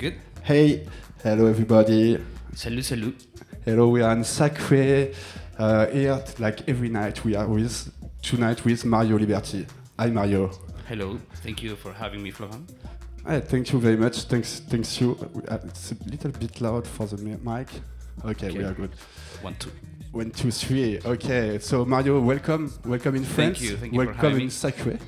Good. Hey, hello everybody. Salut, salut. Hello, we are in Sacré. Uh, here, like every night, we are with tonight with Mario Liberty. Hi, Mario. Hello. Thank you for having me, Florent. Hey, thank you very much. Thanks, thanks you. Uh, it's a little bit loud for the mic. Okay, we are good. One, two. One, two, three. Okay, so Mario, welcome, welcome in France. Thank you, thank you for welcome in. Sacré.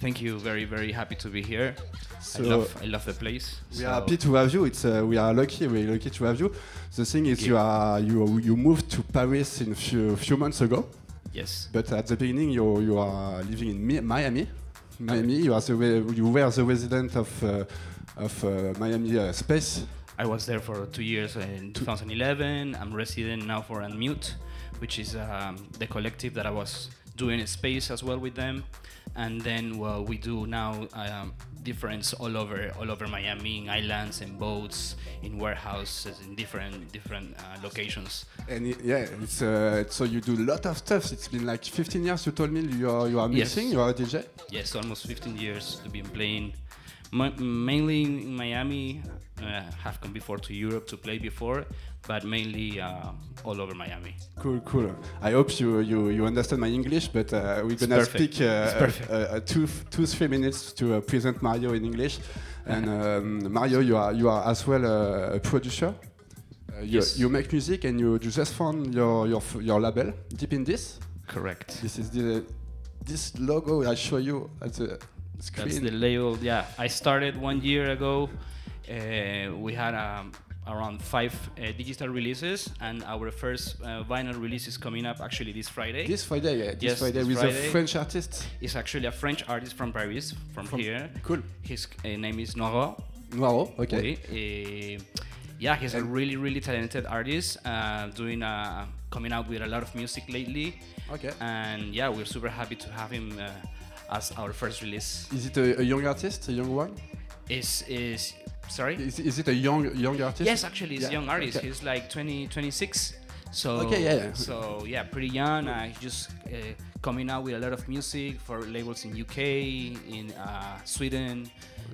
Thank you. Very, very happy to be here. So I love, I love the place. we So- are happy to have you. It's uh, we are lucky. We're lucky to have you. The thing is, you are you you moved to Paris in a few few months ago. Yes. But at the beginning, you you are living in Miami. Miami. You are the you were the resident of uh, of uh, Miami uh, Space. I was there for two years in 2011. I'm resident now for Unmute, which is um, the collective that I was doing space as well with them. And then well, we do now um, difference all over all over Miami, in islands, and boats, in warehouses, in different different uh, locations. And it, yeah, it's uh, so you do a lot of stuff. It's been like 15 years. You told me you are you are Yes. You are a DJ. Yes, almost 15 years to be playing, Ma- mainly in Miami. Uh, have come before to Europe to play before, but mainly uh, all over Miami. Cool, cool. I hope you you, you understand my English, but uh, we're gonna speak uh, uh, uh, two two three minutes to uh, present Mario in English. And um, Mario, you are you are as well uh, a producer. Uh, you, Yes. you make music and you, you just found your, your your label deep in this. Correct. This is the this logo I show you at the screen. That's the label. Yeah, I started one year ago. Uh, we had um, around five uh, digital releases, and our first uh, vinyl release is coming up actually this Friday. this Friday, yeah, this Yes, Friday this with Friday. a French artist. It's actually a French artist from Paris, from, From- here. Cool. His uh, name is Noro. Noiro, okay. Oui, eh, yeah, he's a really, really talented artist, uh, doing uh, coming out with a lot of music lately. Okay. And yeah, we're super happy to have him uh, as our first release. Is it a, a young artist, a young one? Is is sorry? Is, is it a young young artist? Yes, actually, he's Yeah, a young artist. okay. He's like 20, 26. So Okay, yeah, yeah. So yeah, pretty young. Uh, he's just uh, coming out with a lot of music for labels in UK, in uh, Sweden,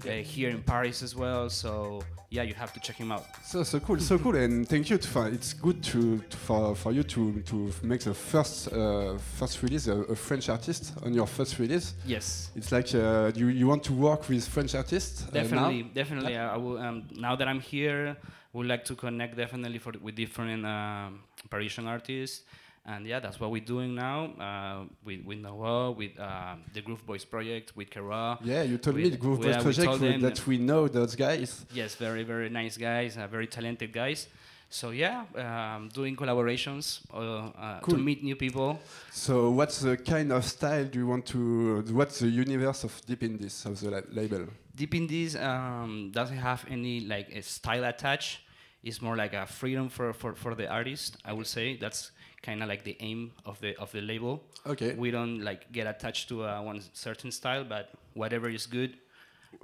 uh, here in Paris as well. So yeah, you have to check him out. So so cool, so cool, and thank you. To, it's good to, to for for you to to make the first uh, first release a, a French artist on your first release. Yes. It's like uh, you you want to work with French artists. uh, now? Definitely, definitely. I, I will. Um, now that I'm here, would like to connect definitely for with different um, Parisian artists, and yeah, that's what we're doing now uh, with with Noah, with uh, the Groove Boys project, with Kara. Yeah, you told We- me the Groove Boys project we- that we know those guys. Yes, very very nice guys, uh, very talented guys. So yeah, um, doing collaborations uh, uh, Cool. to meet new people. So what's the kind of style do you want to? What's the universe of Deep in this of the la- label? Deep in this um, doesn't have any like a style attached. It's more like a freedom for, for, for the artist. I would say that's kind of like the aim of the of the label. Okay. We don't like get attached to uh, one certain style, but whatever is good,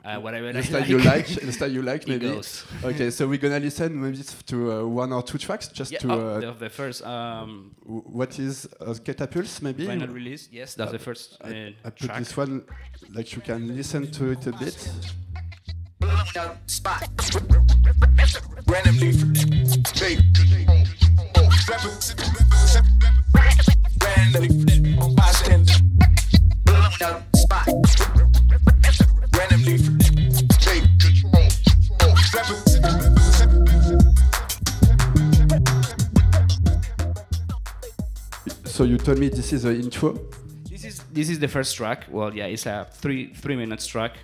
uh, whatever The I style you like, the style you like, maybe. goes. Okay, so we're gonna listen maybe to uh, one or two tracks, just Yeah, to oh, uh, the, the first um, what is uh, Catapults, maybe. vinyl release. Yes, that's the first uh, I put track. this one, like you can listen to it a bit. spot. Randomly So you told me this is the intro. This is this is the first track. Well, yeah, it's a three three minutes track.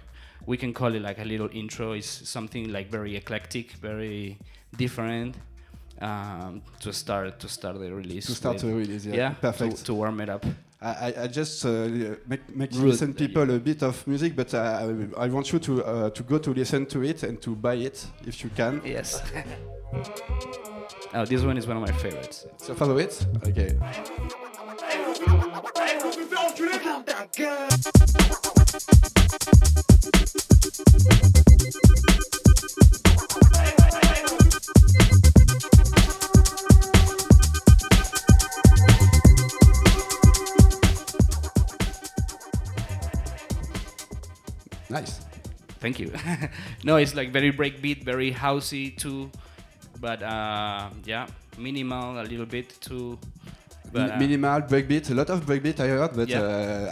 We can call it like a little intro. It's something like very eclectic, very different um, to start to start the release. To start with, the release, yeah, yeah perfect. To, to, warm it up. I, I just uh, make, make Root, listen people yeah. a bit of music, but uh, I, I want you to uh, to go to listen to it and to buy it if you can. Yes. oh, this one is one of my favorites. So follow it. Okay. Hey, hey, hey, Nice. Thank you. no, it's like very breakbeat, very housey too, but uh, yeah, minimal a little bit too. But, uh, minimal breakbeat, a lot of breakbeat I heard, but yeah.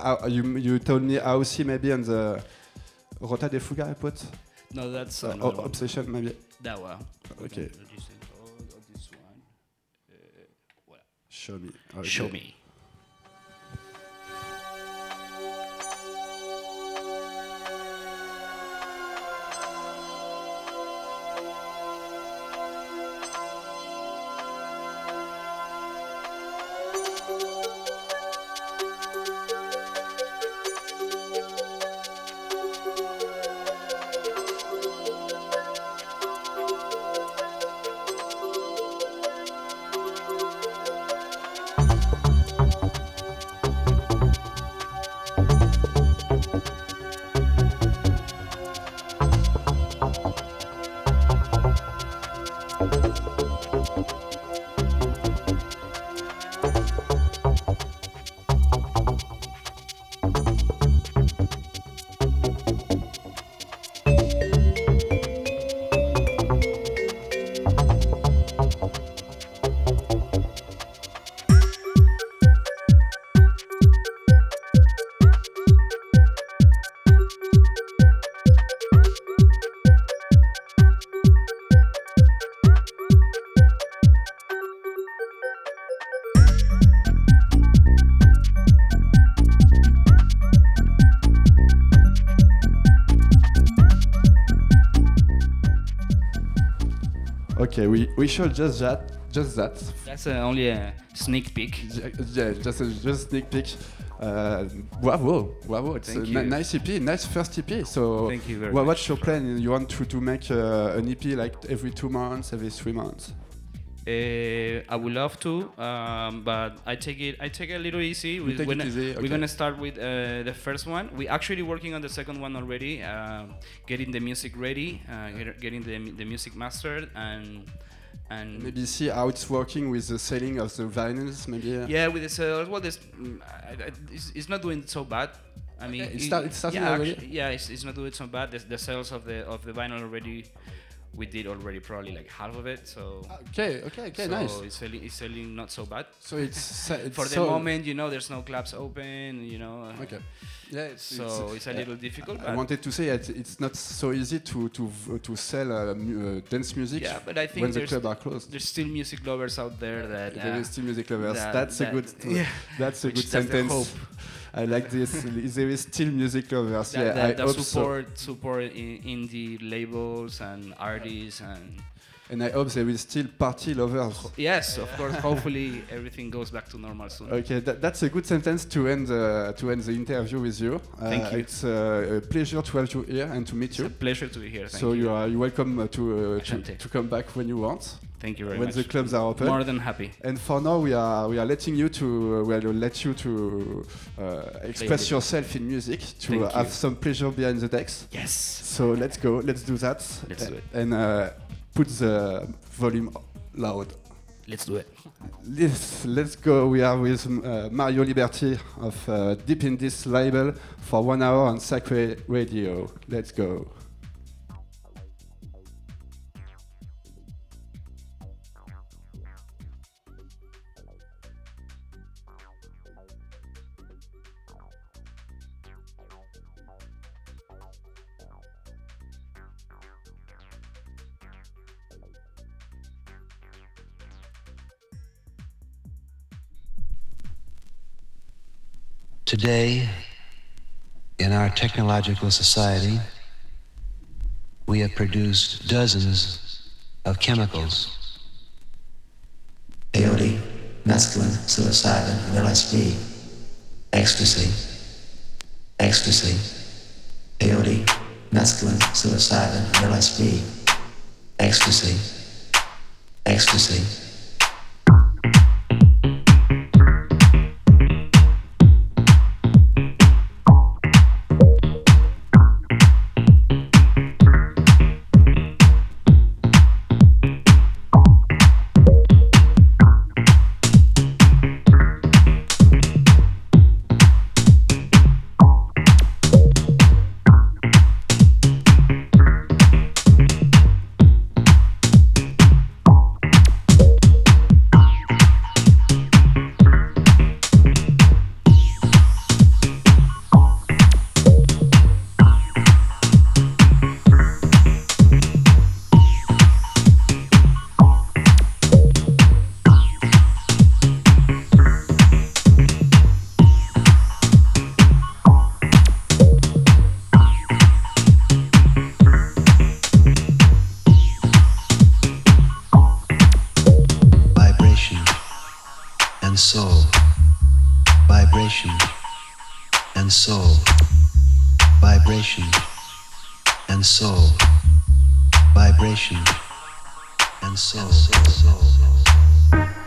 uh, you you told me housey maybe on the Rota de Fuga I put. No, that's uh, obsession maybe. That one. Okay. Show me. Okay. Show me. We we showed just that, just that. That's uh, only a sneak peek. Yeah, just a just sneak peek. Uh, bravo, bravo! It's Thank a nice EP, nice first EP. So, Thank you very what's your plan? You want to, to make uh, an EP like every two months, every three months? Uh, I would love to, um, but I take it. I take it a little easy. We- take we're it gonna- easy, okay. We're gonna start with uh, the first one. We're actually working on the second one already, um, getting the music ready, uh, get, getting the, the music mastered, and and Maybe see how it's working with the selling of the vinyls. Maybe. uh, yeah, with the sales. Well, this mm, I, I, it's, it's not doing so bad. I mean, it's it- it's starting yeah, already? actu- yeah, it's, it's not doing so bad. The, the sales of the of the vinyl already, we did already probably like half of it. So. Okay, okay, okay, so nice. it's selling, it's selling not so bad. So it's, it's For the so- moment, you know, there's no clubs open, you know. Okay. Yeah, it's, So it's a uh, little difficult. I wanted to say that it's not so easy to to to sell uh, mu- uh, dance music yeah, but I think when the clubs are closed. there's still music lovers out there that. There uh, is still music lovers. that- that's a good. yeah. That's a good that's sentence. hope. I like this. there is still music lovers. that, yeah, that, I that hope so. support support in, indie labels and artists and And I hope there will still party lovers. yes, of course. Hopefully everything goes back to normal soon. Okay, that, that's a good sentence to end uh, to end the interview with you. Uh, Thank you. It's uh, a pleasure to have you here and to meet It's you. a pleasure to be here. Thank so you. you are you're welcome uh, to, uh, to to come back when you want. Thank you very when much. the clubs are open. More than happy. And for now, we are we are letting you to uh, we'll let you to uh, express yourself in music to uh, have some pleasure behind the decks. Yes. So let's go. Let's do that. Let's do it. And uh, put the volume loud. Let's do it. Let's, let's go. We are with uh, Mario Liberty of uh, Deep in This label for one hour on Sacre Radio. Let's go. Today, in our technological society, we have produced dozens of chemicals. peyote, mescaline, psilocybin, LSD, ecstasy, ecstasy, peyote, mescaline, psilocybin, LSD, ecstasy, ecstasy. and soul, vibration and soul, vibration and soul, vibration and soul. soul, soul, soul.